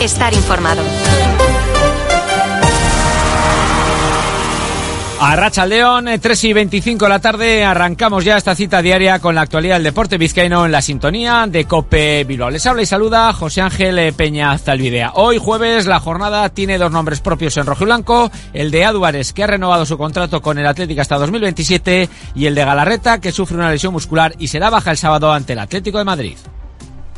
Estar informado. A Racha León, 3 y 25 de la tarde, arrancamos ya esta cita diaria con la actualidad del deporte vizcaíno en la sintonía de Cope Bilbao. Les habla y saluda José Ángel Peña Zalvidea. Hoy jueves la jornada tiene dos nombres propios en rojo y blanco, el de Aduares que ha renovado su contrato con el Atlético hasta 2027 y el de Galarreta que sufre una lesión muscular y será baja el sábado ante el Atlético de Madrid.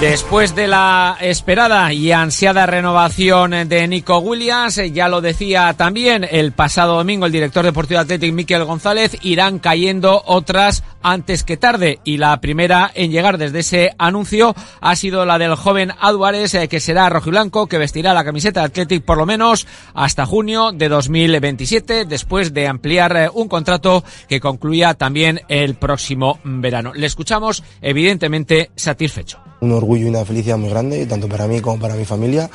Después de la esperada y ansiada renovación de Nico Williams, ya lo decía también el pasado domingo el director deportivo Athletic Miquel González, irán cayendo otras antes que tarde y la primera en llegar desde ese anuncio ha sido la del joven Álvarez eh, que será rojiblanco que vestirá la camiseta de Athletic por lo menos hasta junio de 2027 después de ampliar eh, un contrato que concluía también el próximo verano. Le escuchamos evidentemente satisfecho un orgullo y una felicidad muy grande, tanto para mí como para mi familia.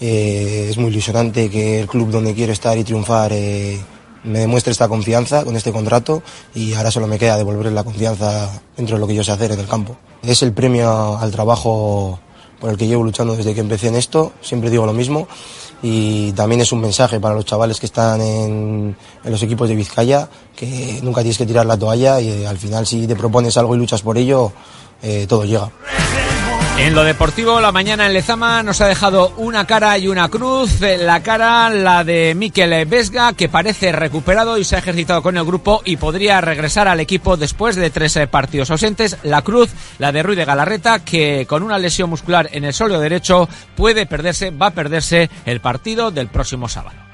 Eh, es muy ilusionante que el club donde quiero estar y triunfar eh, me demuestre esta confianza con este contrato y ahora solo me queda devolverle la confianza dentro de lo que yo sé hacer en el campo. Es el premio al trabajo por el que llevo luchando desde que empecé en esto, siempre digo lo mismo y también es un mensaje para los chavales que están en, en, los equipos de Vizcaya, que nunca tienes que tirar la toalla y eh, al final si te propones algo y luchas por ello, eh, todo llega. En lo deportivo, la mañana en Lezama nos ha dejado una cara y una cruz. La cara, la de Miquel Vesga, que parece recuperado y se ha ejercitado con el grupo y podría regresar al equipo después de tres partidos ausentes. La cruz, la de Ruiz de Galarreta, que con una lesión muscular en el sóleo derecho puede perderse, va a perderse el partido del próximo sábado.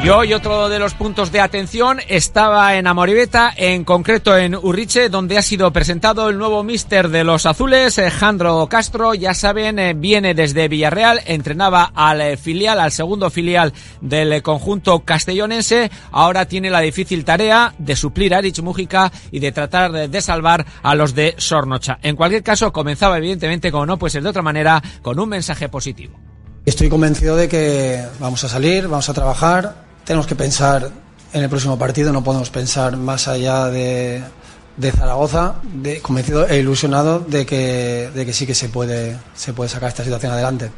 Y hoy otro de los puntos de atención estaba en Amoribeta, en concreto en Urriche, donde ha sido presentado el nuevo míster de los azules, Jandro Castro. Ya saben, eh, viene desde Villarreal, entrenaba al eh, filial, al segundo filial del conjunto castellonense. Ahora tiene la difícil tarea de suplir a Erich Mújica y de tratar de salvar a los de Sornocha. En cualquier caso, comenzaba evidentemente, como no puede ser de otra manera, con un mensaje positivo. Estoy convencido de que vamos a salir, vamos a trabajar, tenemos que pensar en el próximo partido, no podemos pensar más allá de, de Zaragoza, de, convencido e ilusionado de que, de que sí que se puede, se puede sacar esta situación adelante.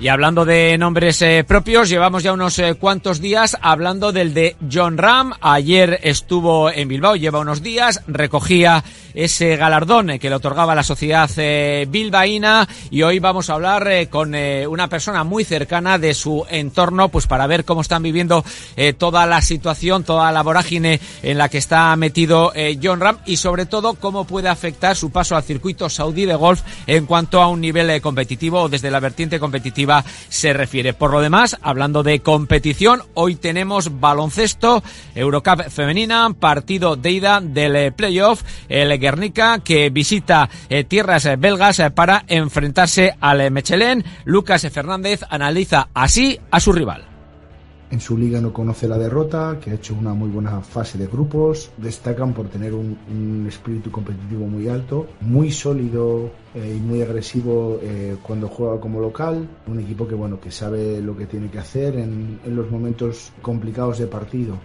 Y hablando de nombres eh, propios, llevamos ya unos eh, cuantos días hablando del de John Ram. Ayer estuvo en Bilbao, lleva unos días, recogía ese galardón eh, que le otorgaba la sociedad eh, bilbaína y hoy vamos a hablar eh, con una persona muy cercana de su entorno, pues para ver cómo están viviendo toda la situación, toda la vorágine en la que está metido John Ram y sobre todo cómo puede afectar su paso al circuito saudí de golf en cuanto a un nivel competitivo o desde la vertiente competitiva se refiere. Por lo demás, hablando de competición, hoy tenemos baloncesto, Eurocup femenina, partido de ida del playoff, el Guernica que visita eh, tierras belgas eh, para enfrentarse al Mechelén. Lucas Fernández analiza así a su rival en su liga no conoce la derrota, que ha hecho una muy buena fase de grupos, destacan por tener un, un espíritu competitivo muy alto, muy sólido eh, y muy agresivo eh, cuando juega como local, un equipo que bueno que sabe lo que tiene que hacer en, en los momentos complicados de partido.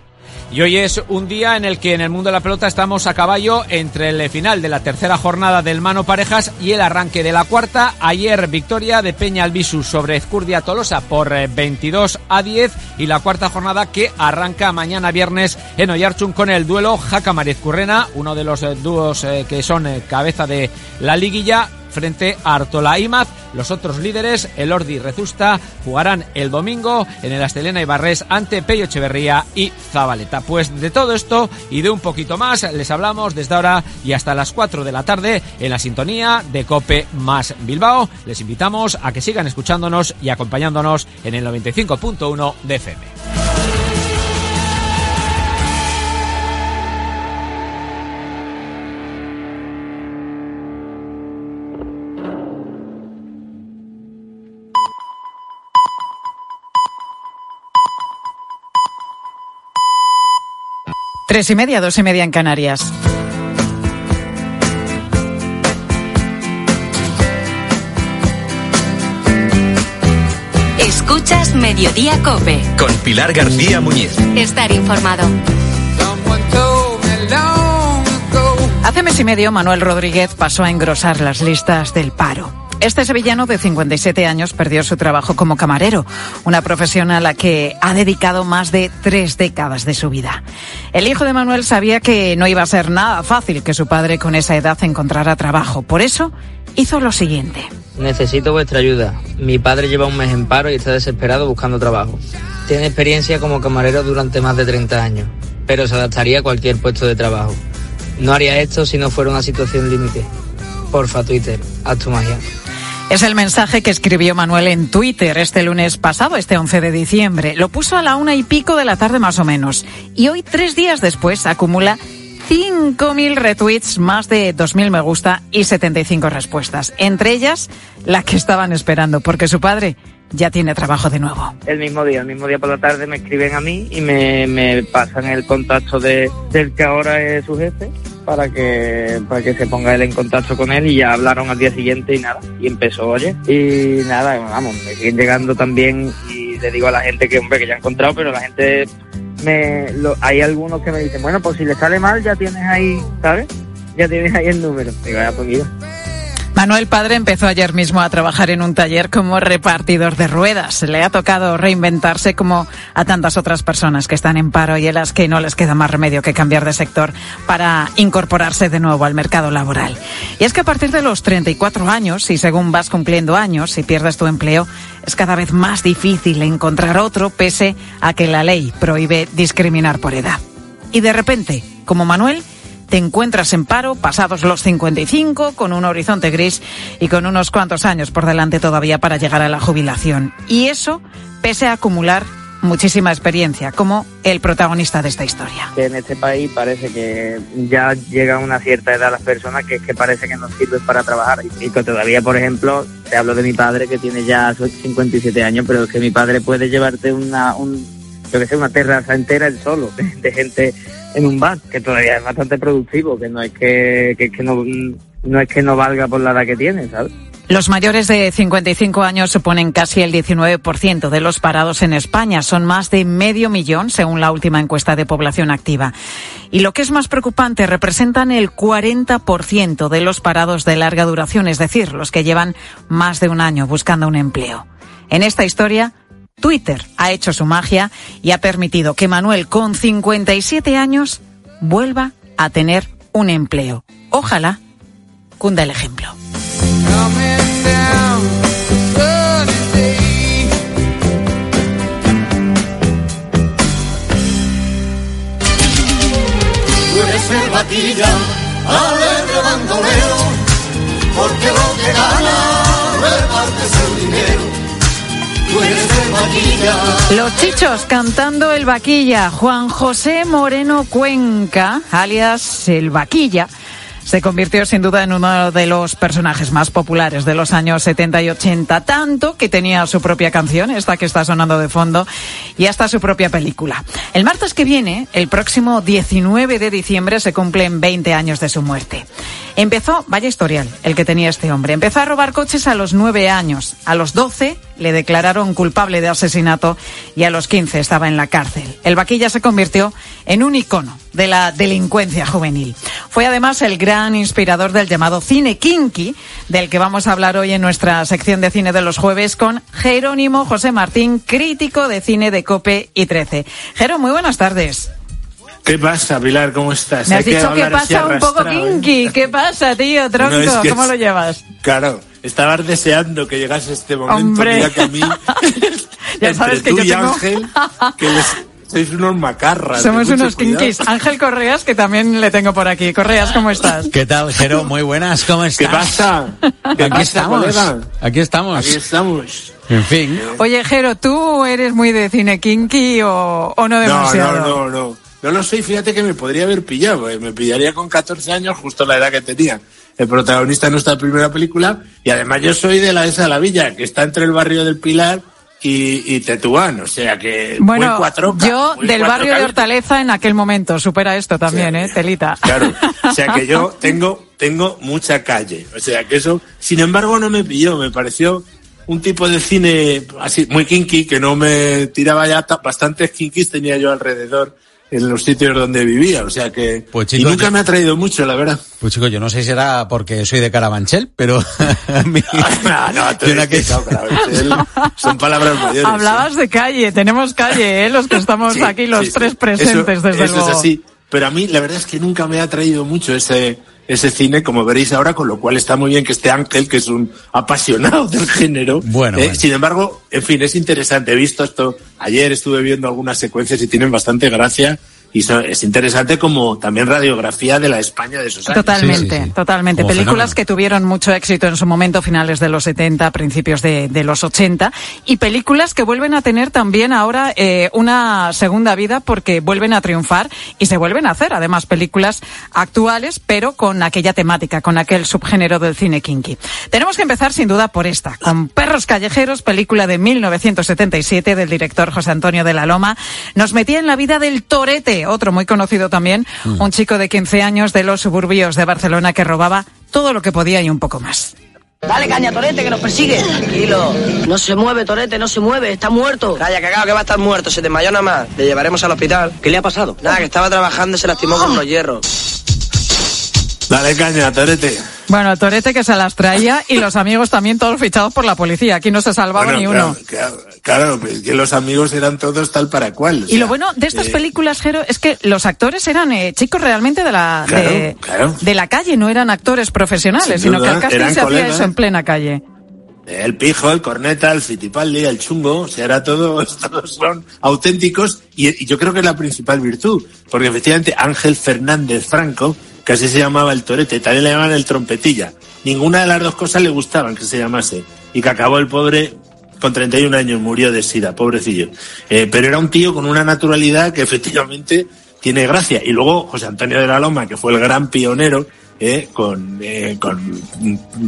Y hoy es un día en el que en el mundo de la pelota estamos a caballo entre el final de la tercera jornada del Mano Parejas y el arranque de la cuarta. Ayer victoria de Peña Albisu sobre Ezcurdia Tolosa por 22 a 10 y la cuarta jornada que arranca mañana viernes en Oyarchun con el duelo Jaca Currena, uno de los dúos que son cabeza de la liguilla frente a Artola Imaz. Los otros líderes, el Ordi Rezusta, jugarán el domingo en el Astelena y Barres ante Pello Echeverría y Zabaleta. Pues de todo esto y de un poquito más les hablamos desde ahora y hasta las 4 de la tarde en la sintonía de Cope más Bilbao. Les invitamos a que sigan escuchándonos y acompañándonos en el 95.1 de FM. Tres y media, dos y media en Canarias. Escuchas Mediodía Cope. Con Pilar García Muñiz. Estar informado. Hace mes y medio, Manuel Rodríguez pasó a engrosar las listas del paro. Este sevillano de 57 años perdió su trabajo como camarero, una profesión a la que ha dedicado más de tres décadas de su vida. El hijo de Manuel sabía que no iba a ser nada fácil que su padre con esa edad encontrara trabajo. Por eso hizo lo siguiente. Necesito vuestra ayuda. Mi padre lleva un mes en paro y está desesperado buscando trabajo. Tiene experiencia como camarero durante más de 30 años, pero se adaptaría a cualquier puesto de trabajo. No haría esto si no fuera una situación límite. Porfa, Twitter, haz tu magia. Es el mensaje que escribió Manuel en Twitter este lunes pasado, este 11 de diciembre. Lo puso a la una y pico de la tarde más o menos. Y hoy, tres días después, acumula 5.000 retweets, más de 2.000 me gusta y 75 respuestas. Entre ellas, la que estaban esperando, porque su padre ya tiene trabajo de nuevo. El mismo día, el mismo día por la tarde me escriben a mí y me, me pasan el contacto de, del que ahora es su jefe para que para que se ponga él en contacto con él y ya hablaron al día siguiente y nada y empezó oye. Y nada vamos me siguen llegando también y le digo a la gente que hombre que ya he encontrado pero la gente me lo, hay algunos que me dicen bueno pues si le sale mal ya tienes ahí sabes ya tienes ahí el número digo ya pues mira Manuel Padre empezó ayer mismo a trabajar en un taller como repartidor de ruedas. Le ha tocado reinventarse como a tantas otras personas que están en paro y a las que no les queda más remedio que cambiar de sector para incorporarse de nuevo al mercado laboral. Y es que a partir de los 34 años, y según vas cumpliendo años y pierdes tu empleo, es cada vez más difícil encontrar otro pese a que la ley prohíbe discriminar por edad. Y de repente, como Manuel, te encuentras en paro pasados los 55, con un horizonte gris y con unos cuantos años por delante todavía para llegar a la jubilación. Y eso pese a acumular muchísima experiencia, como el protagonista de esta historia. En este país parece que ya llega a una cierta edad las personas que que parece que no sirven para trabajar. Y que todavía, por ejemplo, te hablo de mi padre que tiene ya 57 años, pero es que mi padre puede llevarte una, un, yo que sé, una terraza entera él solo, de gente en un bar, que todavía es bastante productivo, que no es que, que, no, no es que no valga por la edad que tiene, ¿sabes? Los mayores de 55 años suponen casi el 19% de los parados en España. Son más de medio millón, según la última encuesta de población activa. Y lo que es más preocupante, representan el 40% de los parados de larga duración, es decir, los que llevan más de un año buscando un empleo. En esta historia, Twitter ha hecho su magia y ha permitido que Manuel, con 57 años, vuelva a tener un empleo. Ojalá cunda el ejemplo. Porque lo que el dinero. Los chichos cantando el vaquilla. Juan José Moreno Cuenca, alias el vaquilla, se convirtió sin duda en uno de los personajes más populares de los años 70 y 80, tanto que tenía su propia canción, esta que está sonando de fondo, y hasta su propia película. El martes que viene, el próximo 19 de diciembre, se cumplen 20 años de su muerte. Empezó, vaya historial, el que tenía este hombre. Empezó a robar coches a los 9 años. A los 12 le declararon culpable de asesinato y a los 15 estaba en la cárcel. El vaquilla se convirtió en un icono de la delincuencia juvenil. Fue además el gran inspirador del llamado cine kinky, del que vamos a hablar hoy en nuestra sección de cine de los jueves con Jerónimo José Martín, crítico de cine de Cope y 13. Jero, muy buenas tardes. ¿Qué pasa, Pilar? ¿Cómo estás? Me has Hay dicho que pasa un poco ¿eh? kinky. ¿Qué pasa, tío, tronco? No, es que ¿Cómo lo llevas? Claro, estabas deseando que llegase este momento. Hombre. Mira que a mí, Ya entre sabes que tú yo y tengo- Ángel, que les- sois unos macarras. Somos unos kinkis. Ángel Correas, que también le tengo por aquí. Correas, ¿cómo estás? ¿Qué tal, Jero? Muy buenas, ¿cómo estás? ¿Qué pasa? ¿Qué Aquí pasa, estamos. Aquí estamos. Aquí estamos. En fin. Oye, Jero, ¿tú eres muy de cine kinky o, o no No, demasiado? no, no, no. No lo soy, fíjate que me podría haber pillado. eh. Me pillaría con 14 años, justo la edad que tenía el protagonista de nuestra primera película. Y además yo soy de la esa de la villa, que está entre el barrio del Pilar y, y Tetuán, o sea que Bueno, muy cuatroca, yo muy del barrio de. Hortaleza en aquel momento, supera esto también, ¿eh? Telita. Claro, o sea que yo tengo, tengo mucha calle. O sea que eso, sin embargo, no me pilló. Me pareció un tipo de cine así muy kinky que no me tiraba ya ta- bastantes kinkis tenía yo alrededor en los sitios donde vivía. O sea que Pues, y chicos, nunca yo- me ha traído mucho, la verdad. Pues chico, yo no sé si era porque soy de Carabanchel, pero a mí- Ah, no, eres que- Carabanchel. Son palabras mayores. Hablabas de calle, tenemos calle, ¿eh? Los que estamos Sí, aquí, los sí, tres sí. presentes, Eso- desde eso luego. es así. Pero a mí la verdad es que nunca me ha atraído mucho ese, ese cine, como veréis ahora, con lo cual está muy bien que esté Ángel, que es un apasionado del género. Bueno, Eh, bueno. Sin embargo, en fin, es interesante. He visto esto, ayer estuve viendo algunas secuencias y tienen bastante gracia. Y es interesante como también radiografía de la España de esos años. Totalmente, totalmente. Como Películas fenómeno. que tuvieron mucho éxito en su momento, finales de los 70, principios de, de los 80, y películas que vuelven a tener también ahora eh, una segunda vida porque vuelven a triunfar y se vuelven a hacer, además, películas actuales, pero con aquella temática, con aquel subgénero del cine kinky. Tenemos que empezar sin duda por esta, con Perros Callejeros, película de 1977 del director José Antonio de la Loma. Nos metía en la vida del Torete, otro muy conocido también, un chico de 15 años de los suburbios de Barcelona que robaba todo lo que podía y un poco más. Dale caña, Torete, que nos persigue. Tranquilo. No se mueve, Torete, no se mueve, está muerto. Calla, cagado, que va a estar muerto, se desmayó nada más. Le llevaremos al hospital. ¿Qué le ha pasado? Nada, que estaba trabajando y se lastimó con unos hierros. Dale caña, Torete. Bueno, Torete que se las traía y los amigos también todos fichados por la policía. Aquí no se salvaba Bueno, ni claro, uno. Claro, claro, que los amigos eran todos tal para cual. Y sea, lo bueno de estas eh, películas, Jero, es que los actores eran eh, chicos realmente de la Claro, de, de la calle, no eran actores profesionales, Sin sino que duda, el casting se hacía colegas. eso en plena calle. El pijo, el corneta, el fitipaldi, el chungo, o sea, era todo, todos son auténticos y, y yo creo que es la principal virtud, porque efectivamente Ángel Fernández Franco, que así se llamaba el torete, también le llamaban el trompetilla. Ninguna de las dos cosas le gustaban que se llamase y que acabó el pobre con 31 años, murió de sida, pobrecillo. Eh, pero era un tío con una naturalidad que efectivamente tiene gracia. Y luego José Antonio de la Loma, que fue el gran pionero, eh, con, eh, con,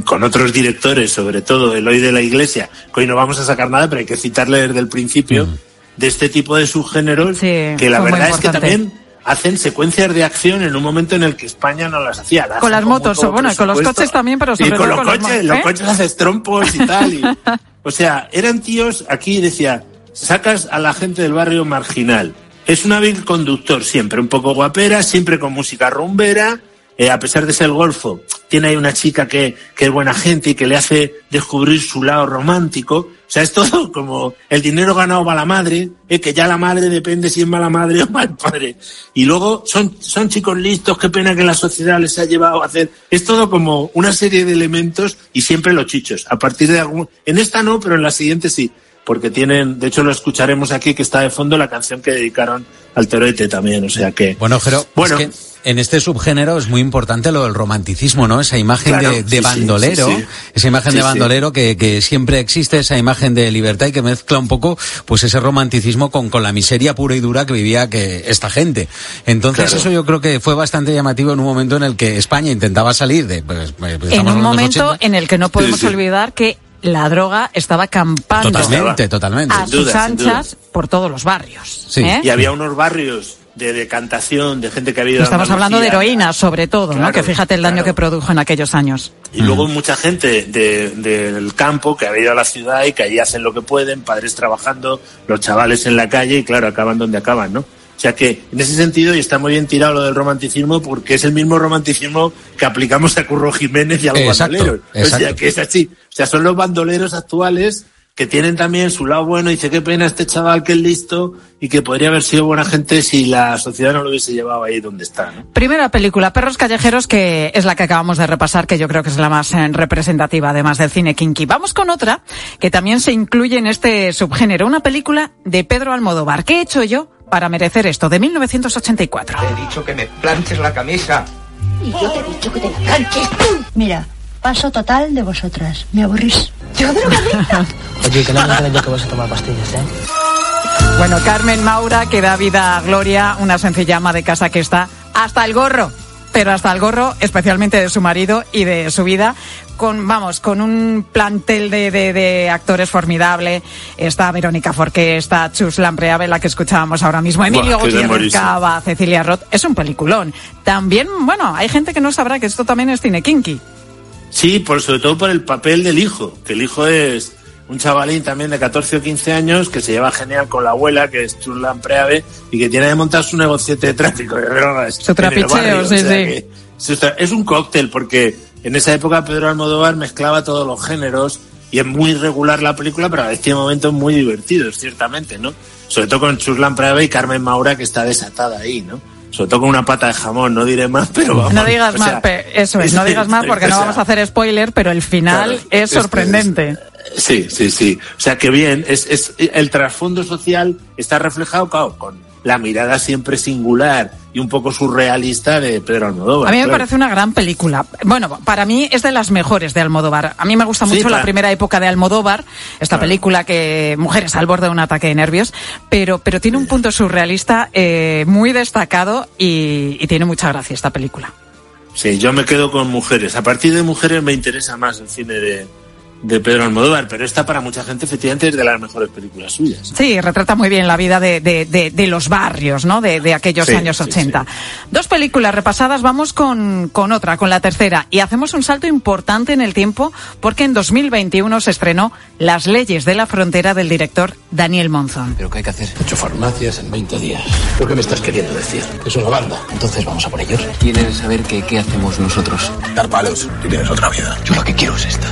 con otros directores, sobre todo Eloy de la Iglesia, que hoy no vamos a sacar nada, pero hay que citarle desde el principio, de este tipo de subgéneros, que la verdad es que también hacen secuencias de acción en un momento en el que España no las hacía. Las Con las motos, mucho bueno, con los coches también, pero sobre y con todo los con los coches, los ¿eh? coches haces trompos y tal. y- o sea, eran tíos, aquí decía, sacas a la gente del barrio marginal. Es un hábil conductor siempre, un poco guapera, siempre con música rumbera, eh, a pesar de ser golfo, tiene ahí una chica que, que es buena gente y que le hace descubrir su lado romántico. O sea, es todo como el dinero ganado va a la madre, eh, que ya la madre depende si es mala madre o mal padre. Y luego son, son chicos listos, qué pena que la sociedad les ha llevado a hacer. Es todo como una serie de elementos y siempre los chichos. A partir de algún, en esta no, pero en la siguiente sí. Porque tienen, de hecho lo escucharemos aquí que está de fondo la canción que dedicaron al Torete también, o sea que. Bueno, Jero, Bueno. es que en este subgénero es muy importante lo del romanticismo, ¿no? Esa imagen Claro, de, de sí, sí, bandolero, sí, sí. esa imagen Sí, de sí. bandolero que, que siempre existe, esa imagen de libertad y que mezcla un poco, pues ese romanticismo con, con la miseria pura y dura que vivía que esta gente. Entonces Claro. eso yo creo que fue bastante llamativo en un momento en el que España intentaba salir de, pues, pues, En un momento 80. en el que no podemos Sí, sí. olvidar que la droga estaba campando Totalmente, totalmente. a duda, sus anchas por todos los barrios. Sí. ¿eh? Y había unos barrios de decantación, de gente que había ido a Estamos hablando de heroína, sobre todo, ¿no? Que fíjate el daño que produjo en aquellos años. Y luego mucha gente de- del campo que había ido a la ciudad y que allí hacen lo que pueden, padres trabajando, los chavales en la calle y claro, acaban donde acaban, ¿no? O sea que en ese sentido, y está muy bien tirado lo del romanticismo, porque es el mismo romanticismo que aplicamos a Curro Jiménez y a los Exacto, bandoleros. O sea que es así. O sea, son los bandoleros actuales que tienen también su lado bueno y dice qué pena este chaval que es listo y que podría haber sido buena gente si la sociedad no lo hubiese llevado ahí donde está, ¿no? Primera película, Perros Callejeros, que es la que acabamos de repasar, que yo creo que es la más eh, representativa, además del cine kinky. Vamos con otra, que también se incluye en este subgénero, una película de Pedro Almodóvar. ¿Qué he hecho yo para merecer esto? De 1984. Te he dicho que me planches la camisa. Y yo te he dicho que te la planches tú. Mira, paso total de vosotras. Me aburrís. Yo drogadicta. Oye, que no me yo que vas a tomar pastillas, ¿eh? Bueno, Carmen Maura, que da vida a Gloria, una sencilla ama de casa que está hasta el gorro pero hasta el gorro, especialmente de su marido y de su vida, con, vamos, con un plantel de, de, de actores formidable. Está Verónica Forqué, está Chus Lampreave, la que escuchábamos ahora mismo, Emilio Gutiérrez. Cava, Cecilia Roth. Es un peliculón. También, bueno, hay gente que no sabrá que esto también es cine kinky. Sí, por, sobre todo por el papel del hijo, que el hijo es un chavalín también de 14 o 15 años que se lleva genial con la abuela, que es Churlan Preave, y que tiene que montar su negociete de tráfico de drogas. Su en el trapicheo, barrio, sí, o sea sí. que se está- Es un cóctel, porque en esa época Pedro Almodóvar mezclaba todos los géneros y es muy regular la película, pero a veces tiene momentos muy divertidos, ciertamente, ¿no? Sobre todo con Churlan Preave y Carmen Maura, que está desatada ahí, ¿no? Sobre todo con una pata de jamón, no diré más, pero vamos. No digas o más, sea, eso es, no digas más porque no vamos a hacer spoiler, pero el final Claro, es sorprendente. Sí, sí, sí. O sea, que bien, es, es, el trasfondo social está reflejado, claro, con la mirada siempre singular y un poco surrealista de Pedro Almodóvar. A mí me claro. parece una gran película. Bueno, para mí es de las mejores de Almodóvar. A mí me gusta Sí, mucho la primera época de Almodóvar, esta Claro. película que Mujeres al borde de un ataque de nervios, pero, pero tiene un punto surrealista eh, muy destacado y, y tiene mucha gracia esta película. Sí, yo me quedo con mujeres. A partir de mujeres me interesa más el cine de, de Pedro Almodóvar, pero esta para mucha gente efectivamente es de las mejores películas suyas. Sí, retrata muy bien la vida de, de- de- de los barrios, ¿no? De, de aquellos Sí, años sí, 80. Dos películas repasadas, vamos con, con otra, con la tercera. Y hacemos un salto importante en el tiempo porque en 2021 se estrenó Las leyes de la frontera del director Daniel Monzón. ¿Pero qué hay que hacer? Ocho farmacias en 20 días. ¿Pero qué me estás queriendo decir? Que es una banda. Entonces vamos a por ellos. ¿Quieres saber que, qué hacemos nosotros? Dar palos. Tienes otra vida. Yo lo que quiero es esta.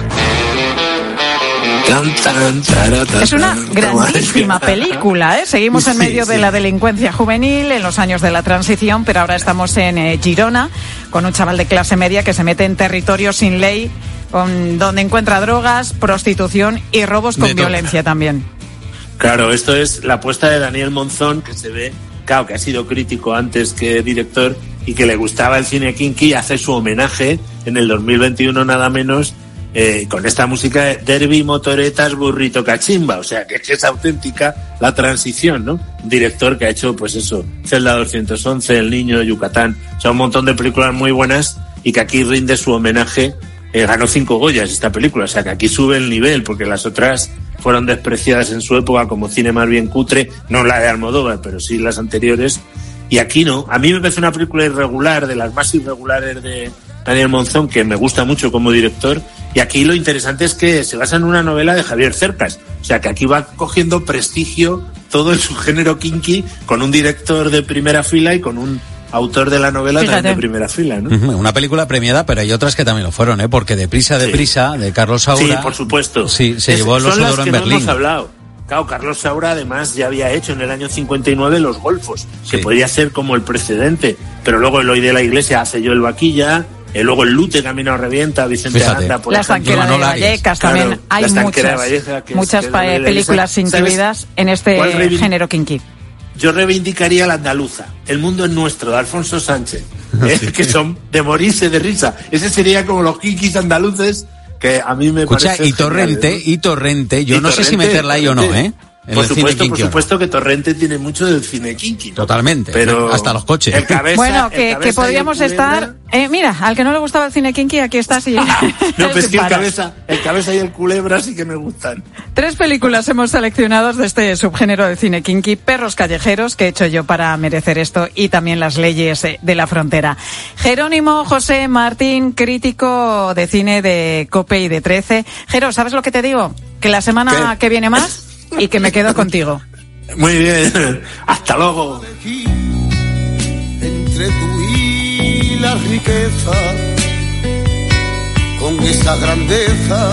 Es una grandísima película, ¿eh? Seguimos en Sí, medio de la delincuencia juvenil, en los años de la transición, pero ahora estamos en eh, Girona, con un chaval de clase media que se mete en territorio sin ley, con, donde encuentra drogas, prostitución y robos con violencia también. Claro, esto es la apuesta de Daniel Monzón, que se ve, claro, que ha sido crítico antes que director y que le gustaba el cine kinky, hace su homenaje en el 2021 nada menos eh, con esta música de Derby, Motoretas, Burrito, Cachimba, o sea, que, que es auténtica la transición, ¿no? Un director que ha hecho, pues eso, Celda 211, El Niño, Yucatán, o sea, un montón de películas muy buenas y que aquí rinde su homenaje. Eh, ganó cinco Goyas esta película, o sea que aquí sube el nivel, porque las otras fueron despreciadas en su época como cine más bien cutre, no la de Almodóvar, pero sí las anteriores, y aquí no. A mí me parece una película irregular, de las más irregulares de Daniel Monzón, que me gusta mucho como director, y aquí lo interesante es que se basa en una novela de Javier Cercas, o sea que aquí va cogiendo prestigio todo en su género kinky, con un director de primera fila y con un autor de la novela Fíjate. también de primera fila, ¿no? Una película premiada, pero hay otras que también lo fueron, ¿eh? Porque Deprisa, Deprisa, de Carlos Saura. Sí, por supuesto. Sí, se Es- llevó el oso de oro en no Berlín. hemos hablado. Claro, Carlos Saura además ya había hecho en el año 59 Los Golfos, que podía ser como el precedente, pero luego el Hoy de la Iglesia hace yo el Vaquilla, eh, luego el Lute Camino revienta, Vicente Fíjate. Aranda, por La ejemplo. estanquera de Vallecas Claro, también. Hay La estanquera de muchas, es- muchas que es pa- de la películas incluidas ¿Sabes en este género kinky. Yo reivindicaría la andaluza, El mundo es nuestro, de Alfonso Sánchez, eh, que son de morirse de risa. Ese sería como los kikis andaluces que a mí me Escucha, parece y Torrente, y Torrente, yo Y no sé si meterla ahí o no, ¿eh? Por el cine supuesto, por supuesto que Torrente tiene mucho del cine kinky. ¿no? Totalmente. Pero hasta los coches. el cabeza- Bueno, el que, cabeza que el podríamos estar... eh, mira, al que no le gustaba el cine kinky, aquí está. Sí. No, pues es que el cabeza, el cabeza y el culebra sí que me gustan. Tres películas hemos seleccionado de este subgénero de cine kinky, Perros callejeros, que he hecho yo para merecer esto, y también Las leyes de la frontera. Jerónimo José Martín, crítico de cine de COPE y de 13. Jero, ¿sabes lo que te digo? Que la semana ¿Qué? que viene más y que me quedo contigo. Muy bien. Hasta luego. entre tú y la riqueza, con esa grandeza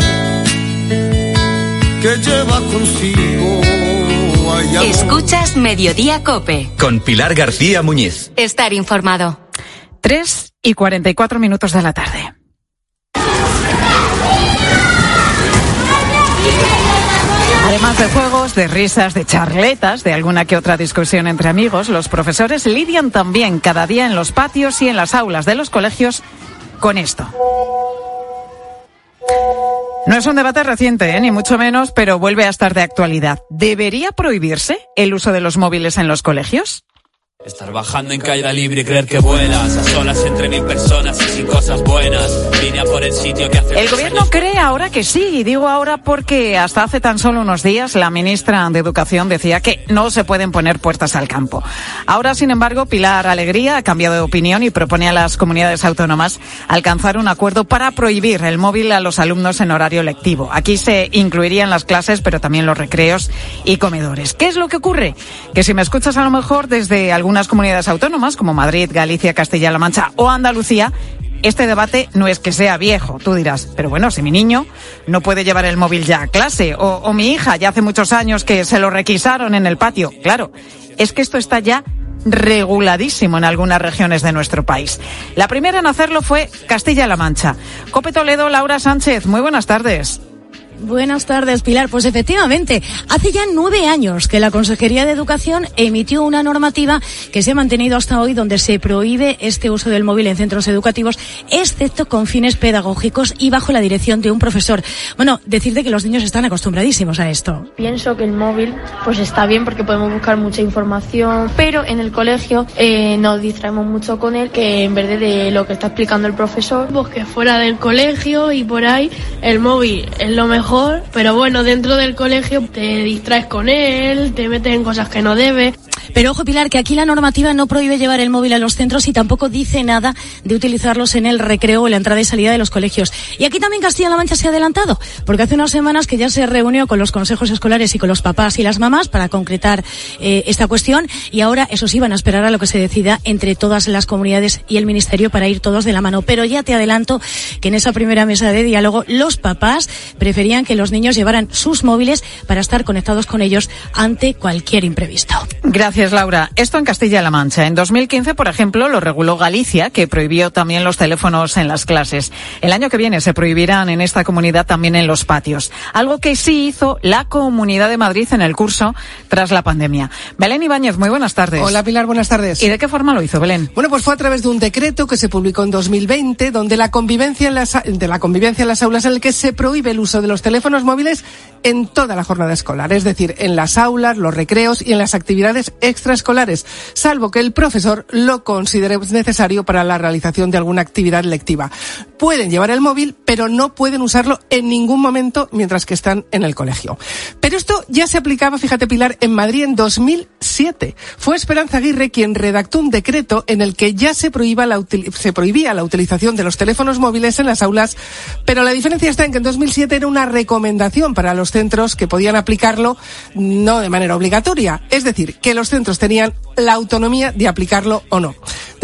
que lleva consigo. hay amor. Escuchas Mediodía Cope. Con Pilar García Muñiz. Estar informado. 3 y 44 minutos de la tarde. De juegos, de risas, de charletas, de alguna que otra discusión entre amigos, los profesores lidian también cada día en los patios y en las aulas de los colegios con esto. No es un debate reciente, ¿eh? ni mucho menos, pero vuelve a estar de actualidad. ¿Debería prohibirse el uso de los móviles en los colegios? Estar bajando en caída libre y creer que vuelas a solas entre mil personas y sin cosas buenas. Vine a por el sitio que hace El gobierno cree ahora que sí, y digo ahora porque hasta hace tan solo unos días la ministra de Educación decía que no se pueden poner puertas al campo. Ahora, sin embargo, Pilar Alegría ha cambiado de opinión y propone a las comunidades autónomas alcanzar un acuerdo para prohibir el móvil a los alumnos en horario lectivo. Aquí se incluirían las clases, pero también los recreos y comedores. ¿Qué es lo que ocurre? Que si me escuchas a lo mejor desde algún algunas comunidades autónomas como Madrid, Galicia, Castilla-La Mancha o Andalucía, este debate no es que sea viejo, tú dirás, pero bueno, si mi niño no puede llevar el móvil ya a clase, o, o, mi hija ya hace muchos años que se lo requisaron en el patio, claro, es que esto está ya reguladísimo en algunas regiones de nuestro país. La primera en hacerlo fue Castilla-La Mancha. Cope Toledo, Laura Sánchez, muy buenas tardes. Buenas tardes, Pilar. Pues efectivamente, hace ya nueve años que la Consejería de Educación emitió una normativa que se ha mantenido hasta hoy donde se prohíbe este uso del móvil en centros educativos, excepto con fines pedagógicos y bajo la dirección de un profesor. Bueno, decirte que los niños están acostumbradísimos a esto. Pienso que el móvil pues está bien porque podemos buscar mucha información, pero en el colegio eh, nos distraemos mucho con él que en vez de lo que está explicando el profesor. Pues que fuera del colegio y por ahí el móvil es lo mejor mejor, pero bueno, dentro del colegio te distraes con él, te metes en cosas que no debes. Pero ojo, Pilar, que aquí la normativa no prohíbe llevar el móvil a los centros y tampoco dice nada de utilizarlos en el recreo o la entrada y salida de los colegios. Y aquí también Castilla-La Mancha se ha adelantado, porque hace unas semanas que ya se reunió con los consejos escolares y con los papás y las mamás para concretar eh, esta cuestión y ahora esos iban a esperar a lo que se decida entre todas las comunidades y el ministerio para ir todos de la mano. Pero ya te adelanto que en esa primera mesa de diálogo los papás preferían que los niños llevaran sus móviles para estar conectados con ellos ante cualquier imprevisto. Gracias, Laura. Esto en Castilla-La Mancha. En 2015, por ejemplo, lo reguló Galicia, que prohibió también los teléfonos en las clases. El año que viene se prohibirán en esta comunidad también en los patios. Algo que sí hizo la Comunidad de Madrid en el curso tras la pandemia. Belén Ibáñez, muy buenas tardes. Hola, Pilar, buenas tardes. ¿Y de qué forma lo hizo, Belén? Bueno, pues fue a través de un decreto que se publicó en 2020, donde la convivencia en las, de la convivencia en las aulas en el que se prohíbe el uso de los teléfonos móviles en toda la jornada escolar, es decir, en las aulas, los recreos y en las actividades extraescolares, salvo que el profesor lo considere necesario para la realización de alguna actividad lectiva. Pueden llevar el móvil, pero no pueden usarlo en ningún momento mientras que están en el colegio. Pero esto ya se aplicaba, fíjate Pilar, en Madrid en 2007. Fue Esperanza Aguirre quien redactó un decreto en el que ya se, prohíba la se prohibía la utilización de los teléfonos móviles en las aulas, pero la diferencia está en que en 2007 era una recomendación para los centros que podían aplicarlo no de manera obligatoria. Es decir, que los centros tenían la autonomía de aplicarlo o no.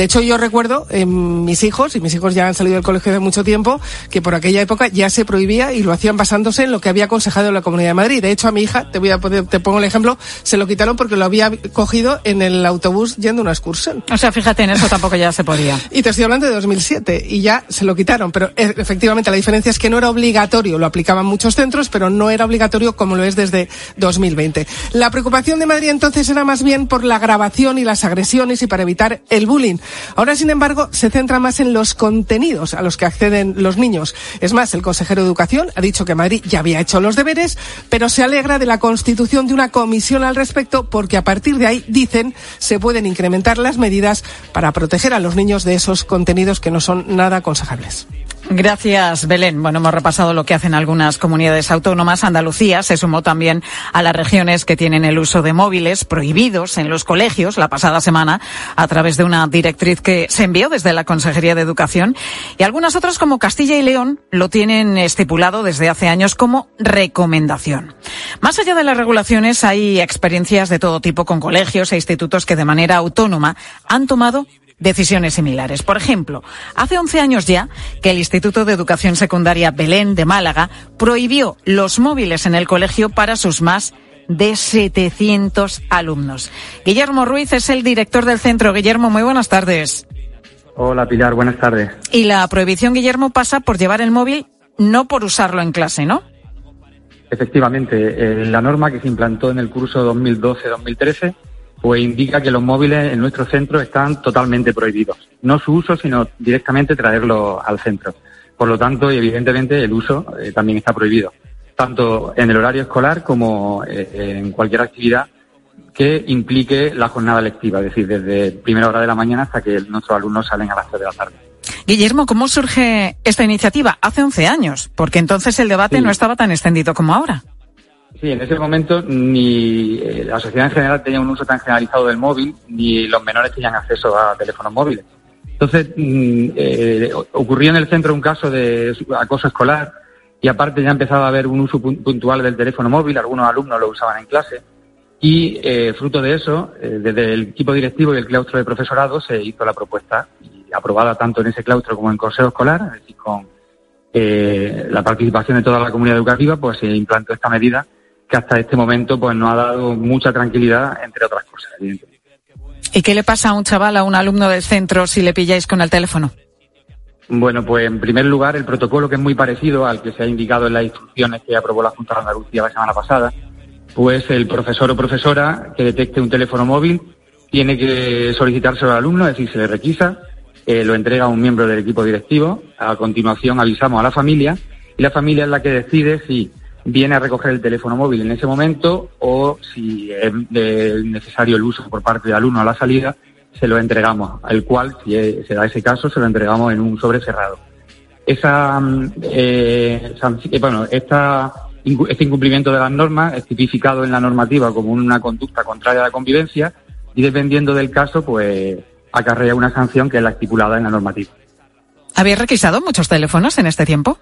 De hecho, yo recuerdo en mis hijos, y mis hijos ya han salido del colegio de mucho tiempo, que por aquella época ya se prohibía y lo hacían basándose en lo que había aconsejado la Comunidad de Madrid. De hecho, a mi hija, te voy a poner, te pongo el ejemplo, se lo quitaron porque lo había cogido en el autobús yendo a una excursión. O sea, fíjate, en eso tampoco ya se podía. y te estoy hablando de 2007 y ya se lo quitaron, pero e, efectivamente la diferencia es que no era obligatorio, lo aplicaban muchos centros, pero no era obligatorio como lo es desde 2020. La preocupación de Madrid entonces era más bien por la grabación y las agresiones y para evitar el bullying. Ahora, sin embargo, se centra más en los contenidos a los que acceden los niños. Es más, el consejero de Educación ha dicho que Madrid ya había hecho los deberes, pero se alegra de la constitución de una comisión al respecto porque a partir de ahí, dicen, se pueden incrementar las medidas para proteger a los niños de esos contenidos que no son nada aconsejables. Gracias, Belén. Bueno, hemos repasado lo que hacen algunas comunidades autónomas. Andalucía se sumó también a las regiones que tienen el uso de móviles prohibidos en los colegios la pasada semana a través de una directriz que se envió desde la Consejería de Educación. Y algunas otras, como Castilla y León, lo tienen estipulado desde hace años como recomendación. Más allá de las regulaciones, hay experiencias de todo tipo con colegios e institutos que de manera autónoma han tomado decisiones similares. Por ejemplo, hace 11 años ya que el Instituto de Educación Secundaria Belén de Málaga prohibió los móviles en el colegio para sus más de 700 alumnos. Guillermo Ruiz es el director del centro. Guillermo, muy buenas tardes. Hola Pilar, buenas tardes. Y la prohibición, Guillermo, pasa por llevar el móvil, no por usarlo en clase, ¿no? Efectivamente, eh, la norma que se implantó en el curso 2012-2013 pues indica que los móviles en nuestro centro están totalmente prohibidos. No su uso, sino directamente traerlos al centro. Por lo tanto, y evidentemente, el uso eh, también está prohibido, tanto en el horario escolar como eh, en cualquier actividad que implique la jornada lectiva, es decir, desde primera hora de la mañana hasta que nuestros alumnos salen a las 3 de la tarde. Guillermo, ¿cómo surge esta iniciativa? Hace 11 años, porque entonces el debate Sí. no estaba tan extendido como ahora. Sí, en ese momento ni eh, la sociedad en general tenía un uso tan generalizado del móvil, ni los menores tenían acceso a teléfonos móviles. Entonces, mm, eh, ocurrió en el centro un caso de acoso escolar y aparte ya empezaba a haber un uso pun- puntual del teléfono móvil, algunos alumnos lo usaban en clase y eh, fruto de eso, eh, desde el equipo directivo y el claustro de profesorado se hizo la propuesta y aprobada tanto en ese claustro como en consejo escolar, es decir, con la participación de toda la comunidad educativa, pues se implantó esta medida que hasta este momento pues nos ha dado mucha tranquilidad, entre otras cosas. ¿Y qué le pasa a un chaval, a un alumno del centro, si le pilláis con el teléfono? Bueno, pues en primer lugar, el protocolo que es muy parecido al que se ha indicado en las instrucciones que aprobó la Junta de Andalucía la semana pasada, pues el profesor o profesora que detecte un teléfono móvil tiene que solicitárselo al alumno, es decir, se le requisa, eh, lo entrega a un miembro del equipo directivo, a continuación avisamos a la familia y la familia es la que decide si viene a recoger el teléfono móvil en ese momento o si es necesario el uso por parte del alumno a la salida, se lo entregamos, al cual, si se da ese caso, se lo entregamos en un sobre cerrado. Esa, mm, eh, eh, bueno, esta, este incumplimiento de las normas es tipificado en la normativa como una conducta contraria a la convivencia y dependiendo del caso, pues acarrea una sanción que es la estipulada en la normativa. ¿Habéis requisado muchos teléfonos en este tiempo?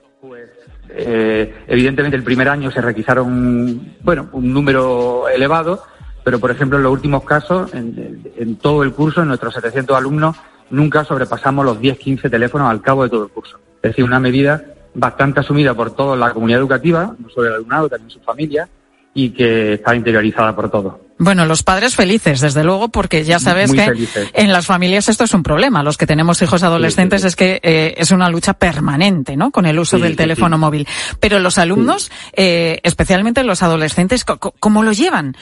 Eh, evidentemente el primer año se requisaron, bueno, un número elevado, pero por ejemplo en los últimos casos, en, en todo el curso, en nuestros 700 alumnos, nunca sobrepasamos los 10-15 teléfonos al cabo de todo el curso. Es decir, una medida bastante asumida por toda la comunidad educativa, no solo el alumnado, también sus familias, y que está interiorizada por todos. Bueno, los padres felices, desde luego, porque ya sabes Muy que felices. en las familias esto es un problema. Los que tenemos hijos adolescentes es que eh, es una lucha permanente, ¿no? Con el uso del teléfono móvil. Pero los alumnos, eh, especialmente los adolescentes, ¿cómo lo llevan?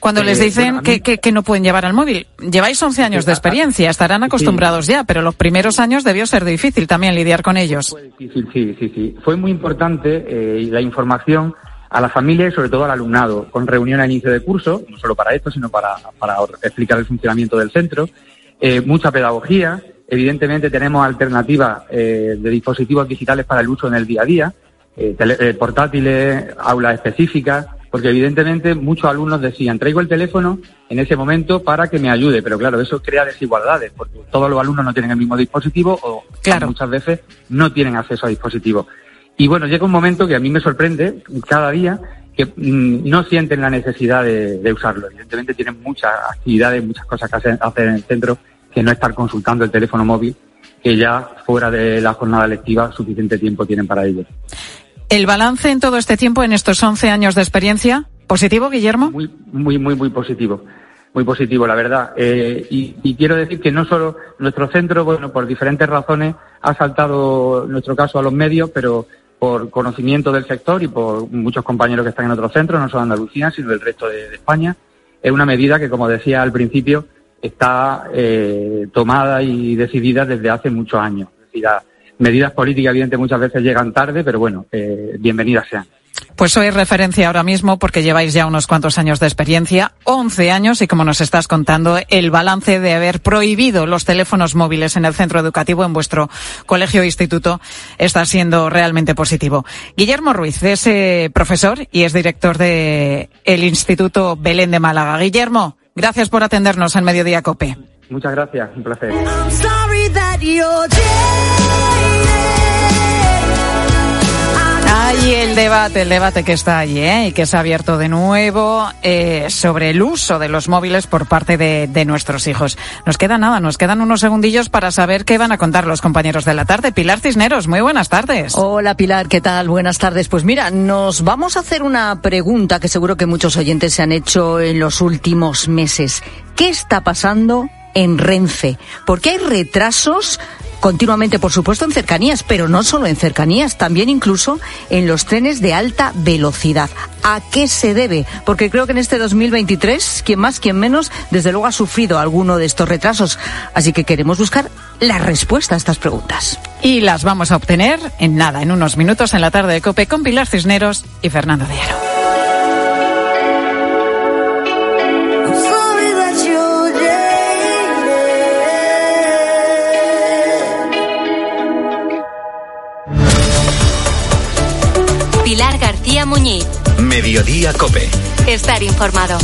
Cuando Eh, les dicen bueno, a mí- que, que- que no pueden llevar al móvil. Lleváis 11 años de experiencia, estarán acostumbrados ya, pero los primeros años debió ser difícil también lidiar con ellos. difícil, sí, sí, sí. Fue muy importante eh, la información a la familia y sobre todo al alumnado, con reunión a inicio de curso, no solo para esto, sino para, para explicar el funcionamiento del centro, eh, mucha pedagogía, evidentemente tenemos alternativas eh, de dispositivos digitales para el uso en el día a día, eh, tele- eh, portátiles, aulas específicas, porque evidentemente muchos alumnos decían, traigo el teléfono en ese momento para que me ayude, pero claro, eso crea desigualdades, porque todos los alumnos no tienen el mismo dispositivo o muchas veces no tienen acceso a dispositivos. Y bueno, llega un momento que a mí me sorprende cada día que mm, no sienten la necesidad de, de usarlo. Evidentemente tienen muchas actividades, muchas cosas que hacer, hacer en el centro que no estar consultando el teléfono móvil, que ya fuera de la jornada lectiva suficiente tiempo tienen para ello. ¿El balance en todo este tiempo, en estos 11 años de experiencia, positivo, Guillermo? Muy, muy, muy, muy positivo. Muy positivo, la verdad. Eh, y, y quiero decir que no solo nuestro centro, bueno, por diferentes razones ha saltado nuestro caso a los medios, pero por conocimiento del sector y por muchos compañeros que están en otros centros, no solo de Andalucía, sino del resto de, España, es una medida que, como decía al principio, está eh, tomada y decidida desde hace muchos años. Es decir, las medidas políticas, evidentemente, muchas veces llegan tarde, pero bueno, eh, bienvenidas sean. Pues sois referencia ahora mismo porque lleváis ya unos cuantos años de experiencia, 11 años, y como nos estás contando, el balance de haber prohibido los teléfonos móviles en el centro educativo, en vuestro colegio o instituto, está siendo realmente positivo. Guillermo Ruiz es eh, profesor y es director de el Instituto Belén de Málaga. Guillermo, gracias por atendernos en Mediodía Cope. Muchas gracias, un placer. El debate, el debate que está allí ¿eh? y que se ha abierto de nuevo eh, sobre el uso de los móviles por parte de, nuestros hijos. Nos queda nada, nos quedan unos segundillos para saber qué van a contar los compañeros de la tarde. Pilar Cisneros, muy buenas tardes. Hola Pilar, ¿qué tal? Buenas tardes. Pues mira, nos vamos a hacer una pregunta que seguro que muchos oyentes se han hecho en los últimos meses. ¿Qué está pasando en Renfe? ¿Por qué hay retrasos? Continuamente, por supuesto, en cercanías, pero no solo en cercanías, también incluso en los trenes de alta velocidad. ¿A qué se debe? Porque creo que en este 2023, quien más, quien menos, desde luego ha sufrido alguno de estos retrasos. Así que queremos buscar la respuesta a estas preguntas. Y las vamos a obtener en nada, en unos minutos en la tarde de Cope con Pilar Cisneros y Fernando de Mediodía Cope. Estar informado.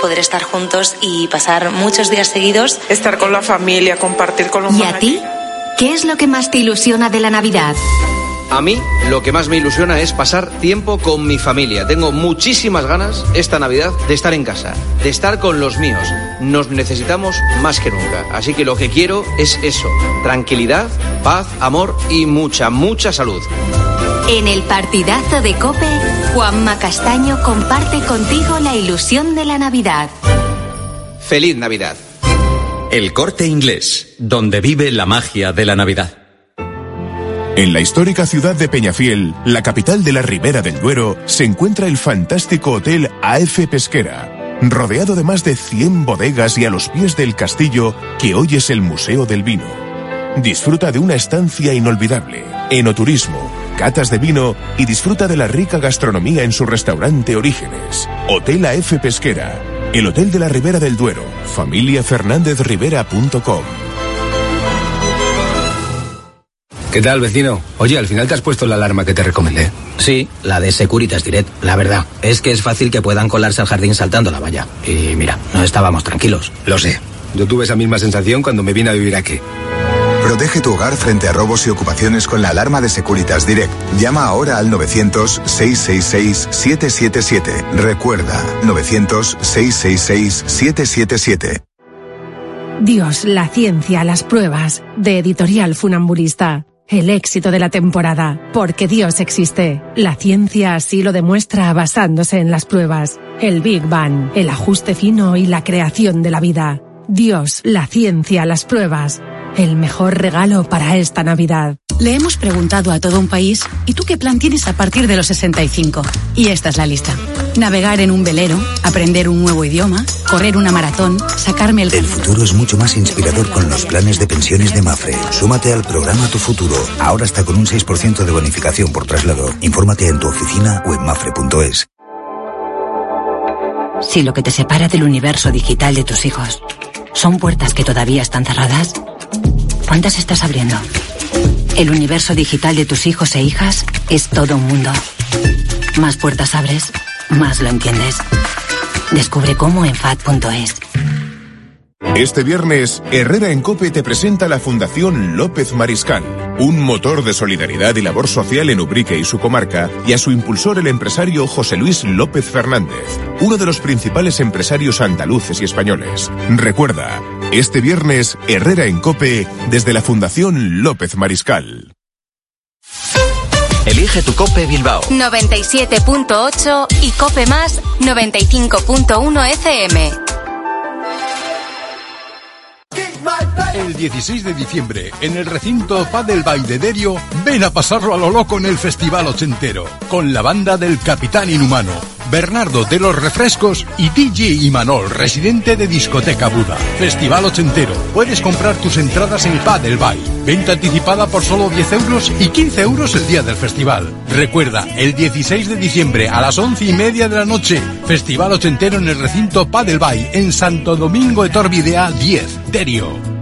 Poder estar juntos y pasar muchos días seguidos. Estar con la familia, compartir con los ¿Y a ti? ¿Qué es lo que más te ilusiona de la Navidad? A mí lo que más me ilusiona es pasar tiempo con mi familia. Tengo muchísimas ganas esta Navidad de estar en casa, de estar con los míos. Nos necesitamos más que nunca. Así que lo que quiero es eso. Tranquilidad, paz, amor y mucha, mucha salud. En el partidazo de Cope, Juanma Castaño comparte contigo la ilusión de la Navidad. Feliz Navidad. El corte inglés, donde vive la magia de la Navidad. En la histórica ciudad de Peñafiel, la capital de la Ribera del Duero, se encuentra el fantástico Hotel AF Pesquera, rodeado de más de 100 bodegas y a los pies del castillo que hoy es el Museo del Vino. Disfruta de una estancia inolvidable, enoturismo, catas de vino y disfruta de la rica gastronomía en su restaurante Orígenes. Hotel AF Pesquera, el Hotel de la Ribera del Duero, familiafernandezrivera.com. ¿Qué tal, vecino? Oye, al final te has puesto la alarma que te recomendé. Sí, la de Securitas Direct. La verdad, es que es fácil que puedan colarse al jardín saltando la valla. Y mira, no estábamos tranquilos. Lo sé. Yo tuve esa misma sensación cuando me vine a vivir aquí. Protege tu hogar frente a robos y ocupaciones con la alarma de Securitas Direct. Llama ahora al 900-666-777. Recuerda, 900-666-777. Dios, la ciencia, las pruebas. De Editorial Funambulista. El éxito de la temporada. Porque Dios existe. La ciencia así lo demuestra basándose en las pruebas. El Big Bang, el ajuste fino y la creación de la vida. Dios, la ciencia, las pruebas. El mejor regalo para esta Navidad. Le hemos preguntado a todo un país, ¿y tú qué plan tienes a partir de los 65? Y esta es la lista. Navegar en un velero, aprender un nuevo idioma, correr una maratón, sacarme el... El futuro es mucho más inspirador con los planes de pensiones de Mafre. Súmate al programa Tu Futuro. Ahora está con un 6% de bonificación por traslado. Infórmate en tu oficina o en mafre.es. Si lo que te separa del universo digital de tus hijos son puertas que todavía están cerradas, ¿cuántas estás abriendo? El universo digital de tus hijos e hijas es todo un mundo. Más puertas abres, más lo entiendes. Descubre cómo en FAD.es. Este viernes, Herrera en Cope te presenta la Fundación López Mariscal, un motor de solidaridad y labor social en Ubrique y su comarca, y a su impulsor el empresario José Luis López Fernández, uno de los principales empresarios andaluces y españoles. Recuerda, este viernes, Herrera en Cope, desde la Fundación López Mariscal. Elige tu Cope Bilbao. 97.8 y Cope Más 95.1 FM. El 16 de diciembre, en el recinto Padel Baidederio, ven a pasarlo a lo loco en el Festival Ochentero, con la banda del Capitán Inhumano, Bernardo de los Refrescos y DJ Imanol, residente de Discoteca Buda. Festival Ochentero. Puedes comprar tus entradas en Padel Bay. Venta anticipada por solo 10 euros y 15 euros el día del festival. Recuerda, el 16 de diciembre a las 11 y media de la noche, Festival Ochentero en el recinto Padel Bay, en Santo Domingo Etorvidea 10, Derio.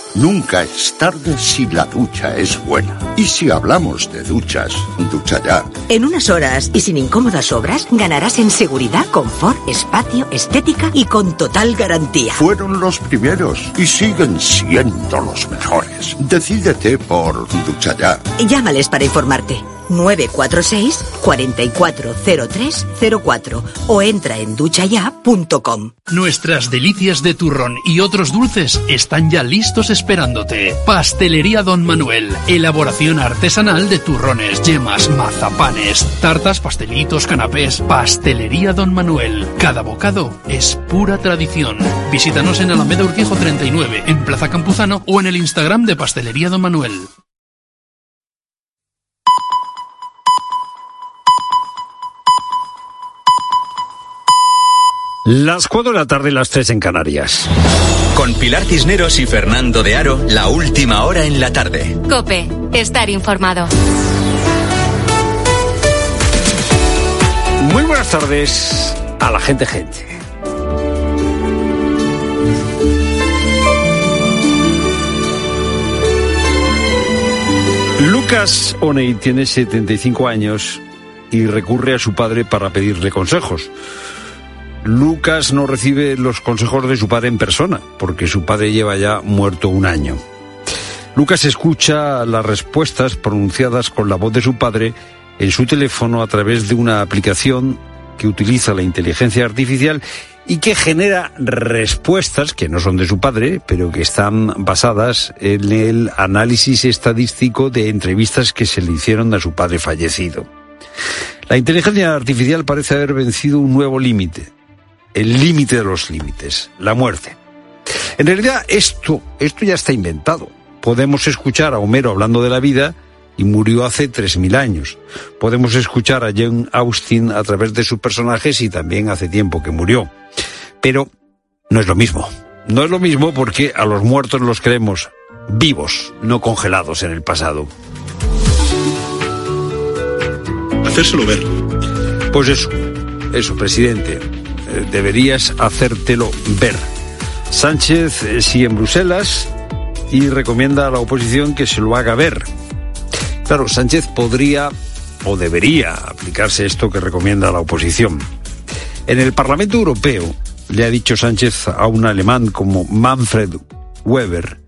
nunca es tarde si la ducha es buena. Y si hablamos de duchas, ducha ya. En unas horas y sin incómodas obras, ganarás en seguridad, confort, espacio, estética y con total garantía. Fueron los primeros y siguen siendo los mejores. Decídete por ducha ya. Llámales para informarte. 946 440304 o entra en duchaya.com. Nuestras delicias de turrón y otros dulces están ya listos esperándote. Pastelería Don Manuel. Elaboración artesanal de turrones, yemas, mazapanes, tartas, pastelitos, canapés. Pastelería Don Manuel. Cada bocado es pura tradición. Visítanos en Alameda Urquijo 39, en Plaza Campuzano o en el Instagram de Pastelería Don Manuel. Las 4 de la tarde, las 3 en Canarias. Con Pilar Cisneros y Fernando de Aro, la última hora en la tarde. Cope, estar informado. Muy buenas tardes a la gente, gente. Lucas Oney tiene 75 años y recurre a su padre para pedirle consejos. Lucas no recibe los consejos de su padre en persona, porque su padre lleva ya muerto un año. Lucas escucha las respuestas pronunciadas con la voz de su padre en su teléfono a través de una aplicación que utiliza la inteligencia artificial y que genera respuestas que no son de su padre, pero que están basadas en el análisis estadístico de entrevistas que se le hicieron a su padre fallecido. La inteligencia artificial parece haber vencido un nuevo límite, el límite de los límites, la muerte. En realidad esto, esto ya está inventado. Podemos escuchar a Homero hablando de la vida y murió hace 3.000 años. Podemos escuchar a Jane Austen a través de sus personajes y también hace tiempo que murió. Pero no es lo mismo. No es lo mismo porque a los muertos los creemos vivos, no congelados en el pasado. Hacérselo ver. Pues eso, eso, presidente. Deberías hacértelo ver. Sánchez sigue en Bruselas y recomienda a la oposición que se lo haga ver. Claro, Sánchez podría o debería aplicarse esto que recomienda la oposición. En el Parlamento Europeo le ha dicho Sánchez a un alemán como Manfred Weber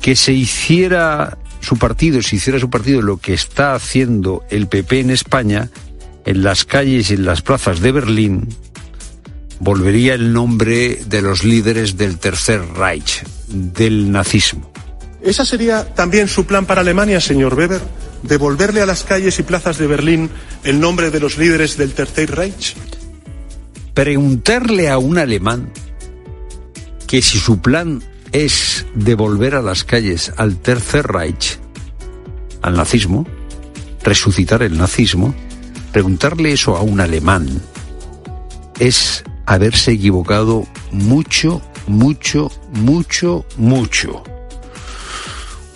que se hiciera su partido, si hiciera su partido lo que está haciendo el PP en España, en las calles y en las plazas de Berlín, volvería el nombre de los líderes del Tercer Reich, del nazismo. ¿Esa sería también su plan para Alemania, señor Weber? ¿Devolverle a las calles y plazas de Berlín el nombre de los líderes del Tercer Reich? Preguntarle a un alemán que si su plan es devolver a las calles al Tercer Reich, al nazismo, resucitar el nazismo, preguntarle eso a un alemán es haberse equivocado mucho, mucho, mucho, mucho.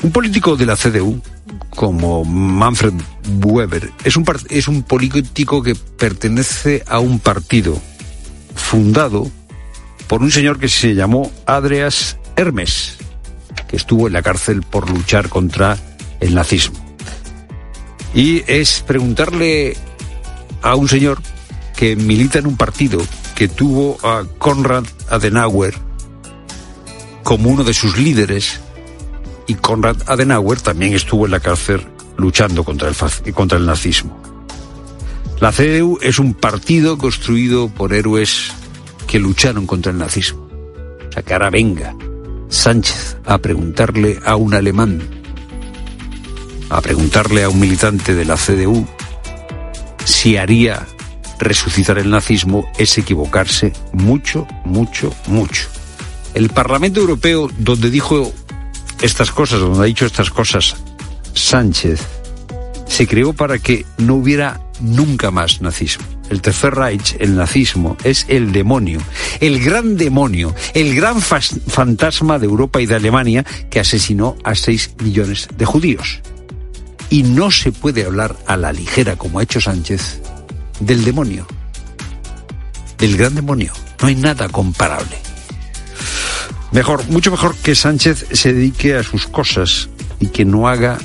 Un político de la CDU, como Manfred Weber, es un, es un político que pertenece a un partido fundado por un señor que se llamó Adreas Hermes, que estuvo en la cárcel por luchar contra el nazismo. Y es preguntarle a un señor que milita en un partido que tuvo a Konrad Adenauer como uno de sus líderes y Konrad Adenauer también estuvo en la cárcel luchando contra el, contra el nazismo. La CDU es un partido construido por héroes que lucharon contra el nazismo. O sea, que ahora venga Sánchez a preguntarle a un alemán, a preguntarle a un militante de la CDU si haría resucitar el nazismo es equivocarse mucho, mucho, mucho. El Parlamento Europeo, donde dijo estas cosas, donde ha dicho estas cosas Sánchez, se creó para que no hubiera nunca más nazismo. El Tercer Reich, el nazismo, es el demonio, el gran demonio, el gran fantasma de Europa y de Alemania que asesinó a 6 millones de judíos. Y no se puede hablar a la ligera, como ha hecho Sánchez, del demonio, del gran demonio. No hay nada comparable. Mejor, mucho mejor que Sánchez se dedique a sus cosas y que no haga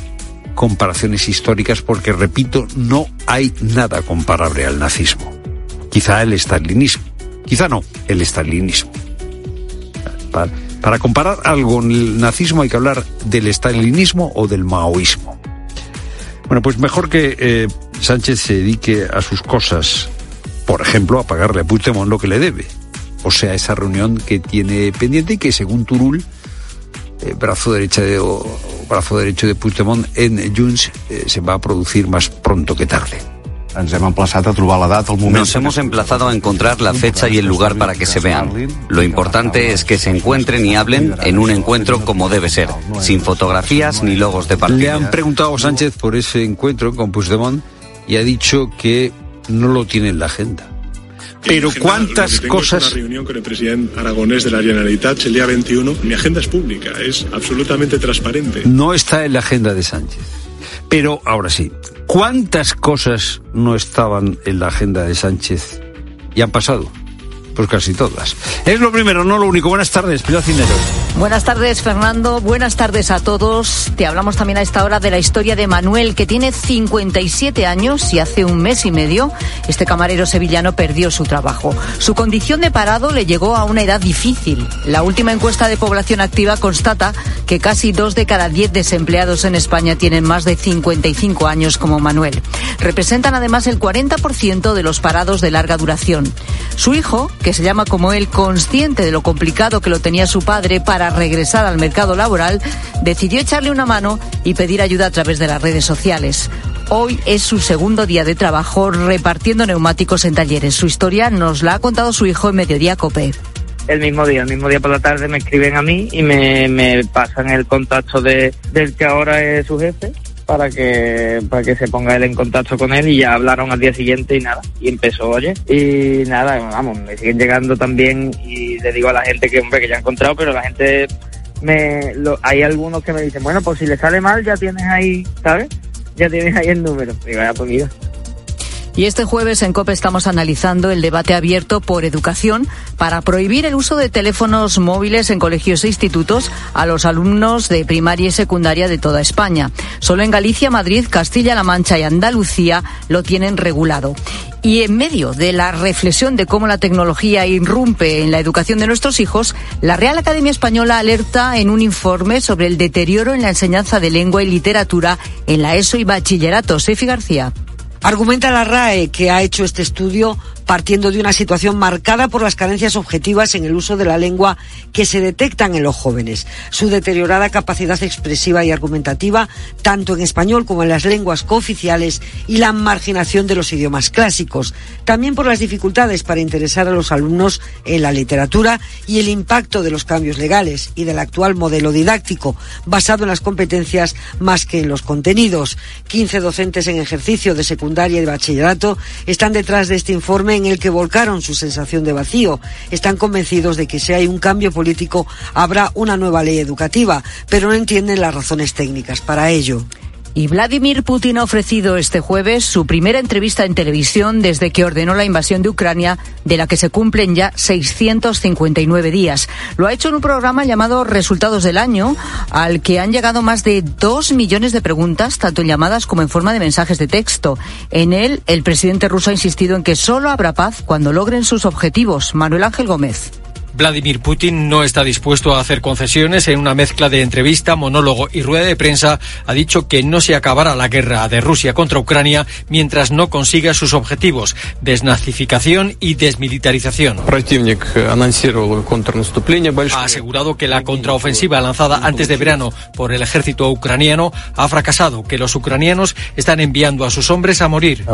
comparaciones históricas porque, repito, no hay nada comparable al nazismo. Quizá el estalinismo. Quizá no, el estalinismo. Para, para comparar algo con el nazismo hay que hablar del estalinismo o del maoísmo. Bueno, pues mejor que eh, Sánchez se dedique a sus cosas, por ejemplo, a pagarle a Puigdemont lo que le debe. O sea, esa reunión que tiene pendiente y que según Turul, eh, brazo, derecho de, o, brazo derecho de Puigdemont en Junts, eh, se va a producir más pronto que tarde. Nos hemos emplazado a encontrar la fecha y el lugar para que se vean. Lo importante es que se encuentren y hablen en un encuentro como debe ser, sin fotografías ni logos de partido. Le han preguntado a Sánchez por ese encuentro con Puigdemont y ha dicho que no lo tiene en la agenda. Pero cuántas cosas... una reunión con el presidente aragonés de la Generalitat el día 21. Mi agenda es pública, es absolutamente transparente. No está en la agenda de Sánchez. Pero ahora sí, ¿cuántas cosas no estaban en la agenda de Sánchez y han pasado? Pues casi todas. Es lo primero, no lo único. Buenas tardes, Pilar Cineros. Buenas tardes, Fernando. Buenas tardes a todos. Te hablamos también a esta hora de la historia de Manuel, que tiene 57 años y hace un mes y medio este camarero sevillano perdió su trabajo. Su condición de parado le llegó a una edad difícil. La última encuesta de población activa constata que casi dos de cada diez desempleados en España tienen más de 55 años como Manuel. Representan además el 40% de los parados de larga duración. Su hijo, que se llama como él, consciente de lo complicado que lo tenía su padre para regresar al mercado laboral, decidió echarle una mano y pedir ayuda a través de las redes sociales. Hoy es su segundo día de trabajo repartiendo neumáticos en talleres. Su historia nos la ha contado su hijo en Mediodía Cope el mismo día, el mismo día por la tarde me escriben a mí y me, me pasan el contacto de, del que ahora es su jefe para que para que se ponga él en contacto con él y ya hablaron al día siguiente y nada y empezó oye y nada vamos me siguen llegando también y le digo a la gente que hombre que ya he encontrado pero la gente me lo, hay algunos que me dicen bueno pues si le sale mal ya tienes ahí sabes ya tienes ahí el número y vaya pues mira y este jueves en COPE estamos analizando el debate abierto por educación para prohibir el uso de teléfonos móviles en colegios e institutos a los alumnos de primaria y secundaria de toda España. Solo en Galicia, Madrid, Castilla-La Mancha y Andalucía lo tienen regulado. Y en medio de la reflexión de cómo la tecnología irrumpe en la educación de nuestros hijos, la Real Academia Española alerta en un informe sobre el deterioro en la enseñanza de lengua y literatura en la ESO y bachillerato. Sefi García. Argumenta la RAE que ha hecho este estudio partiendo de una situación marcada por las carencias objetivas en el uso de la lengua que se detectan en los jóvenes, su deteriorada capacidad expresiva y argumentativa, tanto en español como en las lenguas cooficiales, y la marginación de los idiomas clásicos, también por las dificultades para interesar a los alumnos en la literatura y el impacto de los cambios legales y del actual modelo didáctico, basado en las competencias más que en los contenidos. 15 docentes en ejercicio de secundaria y de bachillerato están detrás de este informe en el que volcaron su sensación de vacío. Están convencidos de que si hay un cambio político habrá una nueva ley educativa, pero no entienden las razones técnicas para ello. Y Vladimir Putin ha ofrecido este jueves su primera entrevista en televisión desde que ordenó la invasión de Ucrania, de la que se cumplen ya 659 días. Lo ha hecho en un programa llamado Resultados del Año, al que han llegado más de dos millones de preguntas, tanto en llamadas como en forma de mensajes de texto. En él, el presidente ruso ha insistido en que solo habrá paz cuando logren sus objetivos. Manuel Ángel Gómez. Vladimir Putin no está dispuesto a hacer concesiones. En una mezcla de entrevista, monólogo y rueda de prensa, ha dicho que no se acabará la guerra de Rusia contra Ucrania mientras no consiga sus objetivos, desnazificación y desmilitarización. Ha asegurado que la contraofensiva lanzada antes de verano por el ejército ucraniano ha fracasado, que los ucranianos están enviando a sus hombres a morir.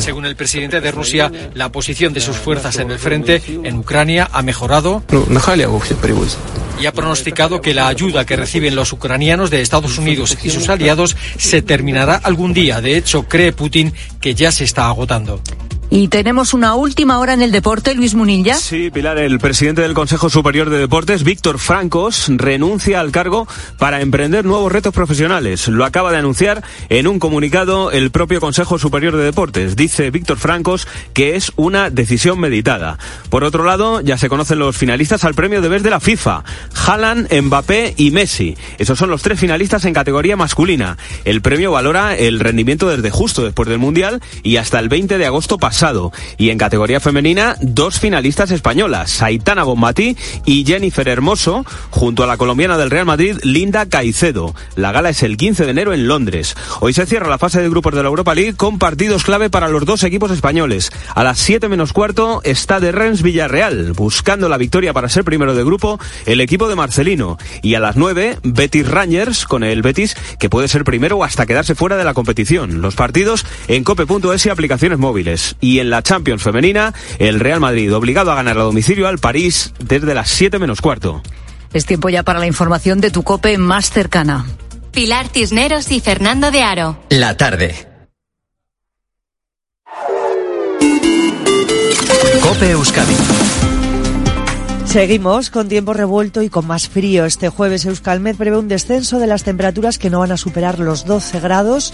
Según el presidente de Rusia, la posición de sus fuerzas en el frente en Ucrania ha mejorado y ha pronosticado que la ayuda que reciben los ucranianos de Estados Unidos y sus aliados se terminará algún día. De hecho, cree Putin que ya se está agotando. Y tenemos una última hora en el deporte, Luis Munilla. Sí, Pilar, el presidente del Consejo Superior de Deportes, Víctor Francos, renuncia al cargo para emprender nuevos retos profesionales. Lo acaba de anunciar en un comunicado el propio Consejo Superior de Deportes. Dice Víctor Francos que es una decisión meditada. Por otro lado, ya se conocen los finalistas al premio de vez de la FIFA. Haaland, Mbappé y Messi. Esos son los tres finalistas en categoría masculina. El premio valora el rendimiento desde justo después del Mundial y hasta el 20 de agosto pasado Y en categoría femenina, dos finalistas españolas, Saitana Bonmatí y Jennifer Hermoso, junto a la colombiana del Real Madrid, Linda Caicedo. La gala es el 15 de enero en Londres. Hoy se cierra la fase de grupos de la Europa League con partidos clave para los dos equipos españoles. A las 7 menos cuarto está de Rennes Villarreal, buscando la victoria para ser primero de grupo el equipo de Marcelino. Y a las 9, Betis Rangers con el Betis, que puede ser primero o hasta quedarse fuera de la competición. Los partidos en cope.es y aplicaciones móviles. Y en la Champions femenina, el Real Madrid obligado a ganar a domicilio al París desde las 7 menos cuarto. Es tiempo ya para la información de tu cope más cercana. Pilar Cisneros y Fernando de Aro. La tarde. Cope Euskadi. Seguimos con tiempo revuelto y con más frío. Este jueves Euskalmet prevé un descenso de las temperaturas que no van a superar los 12 grados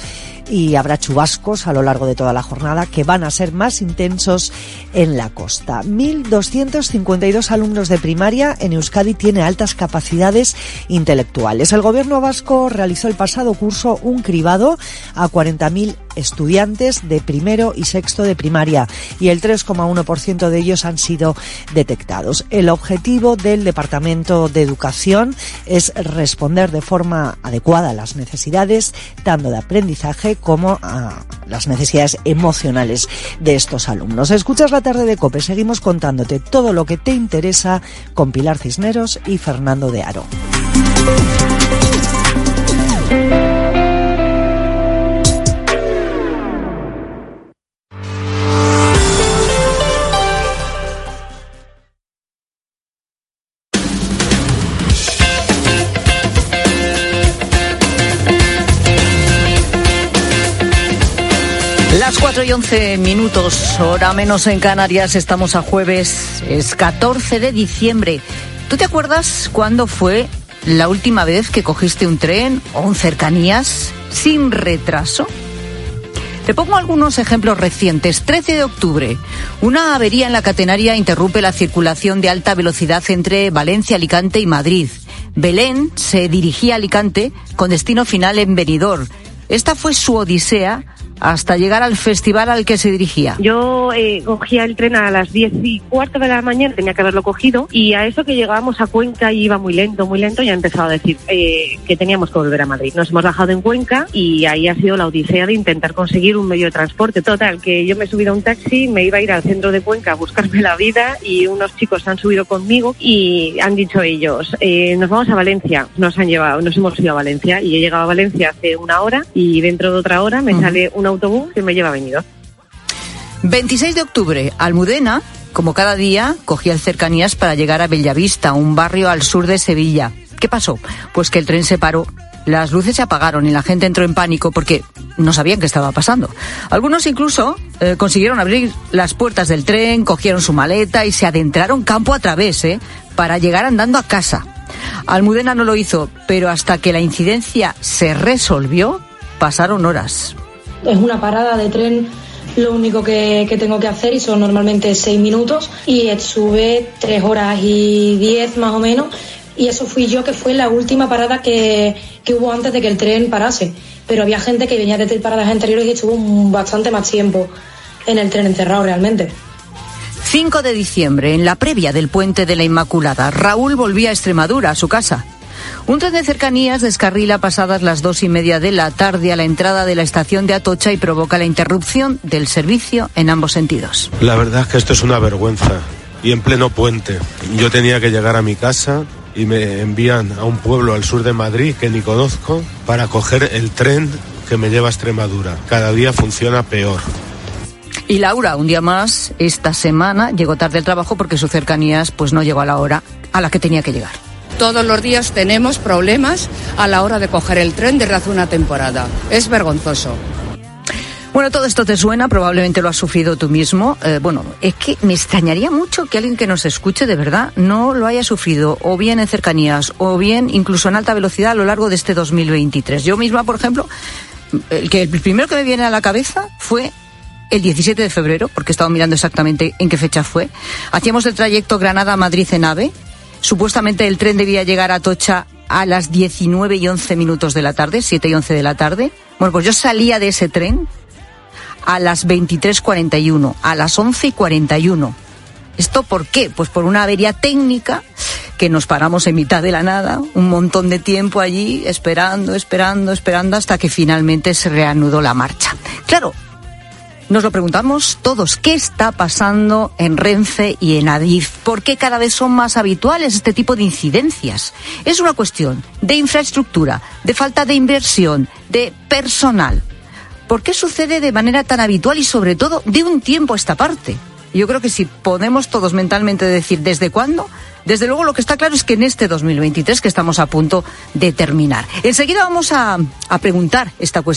y habrá chubascos a lo largo de toda la jornada que van a ser más intensos en la costa. 1.252 alumnos de primaria en Euskadi tiene altas capacidades intelectuales. El gobierno vasco realizó el pasado curso un cribado a 40.000 estudiantes de primero y sexto de primaria y el 3,1% de ellos han sido detectados. El objetivo del Departamento de Educación es responder de forma adecuada a las necesidades tanto de aprendizaje como a las necesidades emocionales de estos alumnos. Escuchas la tarde de COPE, seguimos contándote todo lo que te interesa con Pilar Cisneros y Fernando de Aro. Y 11 minutos, hora menos en Canarias, estamos a jueves, es 14 de diciembre. ¿Tú te acuerdas cuándo fue la última vez que cogiste un tren o un cercanías sin retraso? Te pongo algunos ejemplos recientes. 13 de octubre, una avería en la catenaria interrumpe la circulación de alta velocidad entre Valencia, Alicante y Madrid. Belén se dirigía a Alicante con destino final en Benidorm. Esta fue su odisea hasta llegar al festival al que se dirigía. Yo eh, cogía el tren a las 10 y cuarto de la mañana, tenía que haberlo cogido, y a eso que llegábamos a Cuenca y iba muy lento, muy lento, ya he empezado a decir eh, que teníamos que volver a Madrid. Nos hemos bajado en Cuenca y ahí ha sido la odisea de intentar conseguir un medio de transporte. Total, que yo me he subido a un taxi, me iba a ir al centro de Cuenca a buscarme la vida y unos chicos han subido conmigo y han dicho ellos, eh, nos vamos a Valencia, nos han llevado, nos hemos ido a Valencia y he llegado a Valencia hace una hora y dentro de otra hora me sale una autobús que me lleva a Benidorm. 26 de octubre, Almudena, como cada día, cogía el cercanías para llegar a Bellavista, un barrio al sur de Sevilla. ¿Qué pasó? Pues que el tren se paró. Las luces se apagaron y la gente entró en pánico porque no sabían qué estaba pasando. Algunos incluso eh, consiguieron abrir las puertas del tren, cogieron su maleta y se adentraron campo a través, ¿eh? Para llegar andando a casa. Almudena no lo hizo, pero hasta que la incidencia se resolvió, pasaron horas. Es una parada de tren lo único que, tengo que hacer y son normalmente seis minutos y sube tres horas y diez más o menos y eso fui yo que fue la última parada que, que hubo antes de que el tren parase. Pero había gente que venía de paradas anteriores y estuvo bastante más tiempo en el tren encerrado realmente. 5 de diciembre, en la previa del puente de la Inmaculada, Raúl volvía a Extremadura, a su casa. Un tren de cercanías descarrila pasadas las dos y media de la tarde a la entrada de la estación de Atocha y provoca la interrupción del servicio en ambos sentidos. La verdad es que esto es una vergüenza. Y en pleno puente. Yo tenía que llegar a mi casa y me envían a un pueblo al sur de Madrid que ni conozco para coger el tren que me lleva a Extremadura. Cada día funciona peor. Y Laura, un día más, esta semana llegó tarde al trabajo porque sus cercanías pues no llegó a la hora a la que tenía que llegar. Todos los días tenemos problemas a la hora de coger el tren desde hace una temporada. Es vergonzoso. Bueno, todo esto te suena, probablemente lo has sufrido tú mismo. Eh, bueno, es que me extrañaría mucho que alguien que nos escuche de verdad no lo haya sufrido, o bien en cercanías, o bien incluso en alta velocidad a lo largo de este 2023. Yo misma, por ejemplo, el, que, el primero que me viene a la cabeza fue el 17 de febrero, porque he estado mirando exactamente en qué fecha fue. Hacíamos el trayecto Granada-Madrid en AVE. Supuestamente el tren debía llegar a Tocha a las 19 y 11 minutos de la tarde, 7 y 11 de la tarde. Bueno, pues yo salía de ese tren a las 23.41, a las 11.41. ¿Esto por qué? Pues por una avería técnica que nos paramos en mitad de la nada, un montón de tiempo allí, esperando, esperando, esperando, hasta que finalmente se reanudó la marcha. Claro, nos lo preguntamos todos, ¿qué está pasando en Renfe y en Adif? ¿Por qué cada vez son más habituales este tipo de incidencias? Es una cuestión de infraestructura, de falta de inversión, de personal. ¿Por qué sucede de manera tan habitual y sobre todo de un tiempo a esta parte? Yo creo que si podemos todos mentalmente decir desde cuándo, desde luego lo que está claro es que en este 2023 que estamos a punto de terminar. Enseguida vamos a, a preguntar esta cuestión.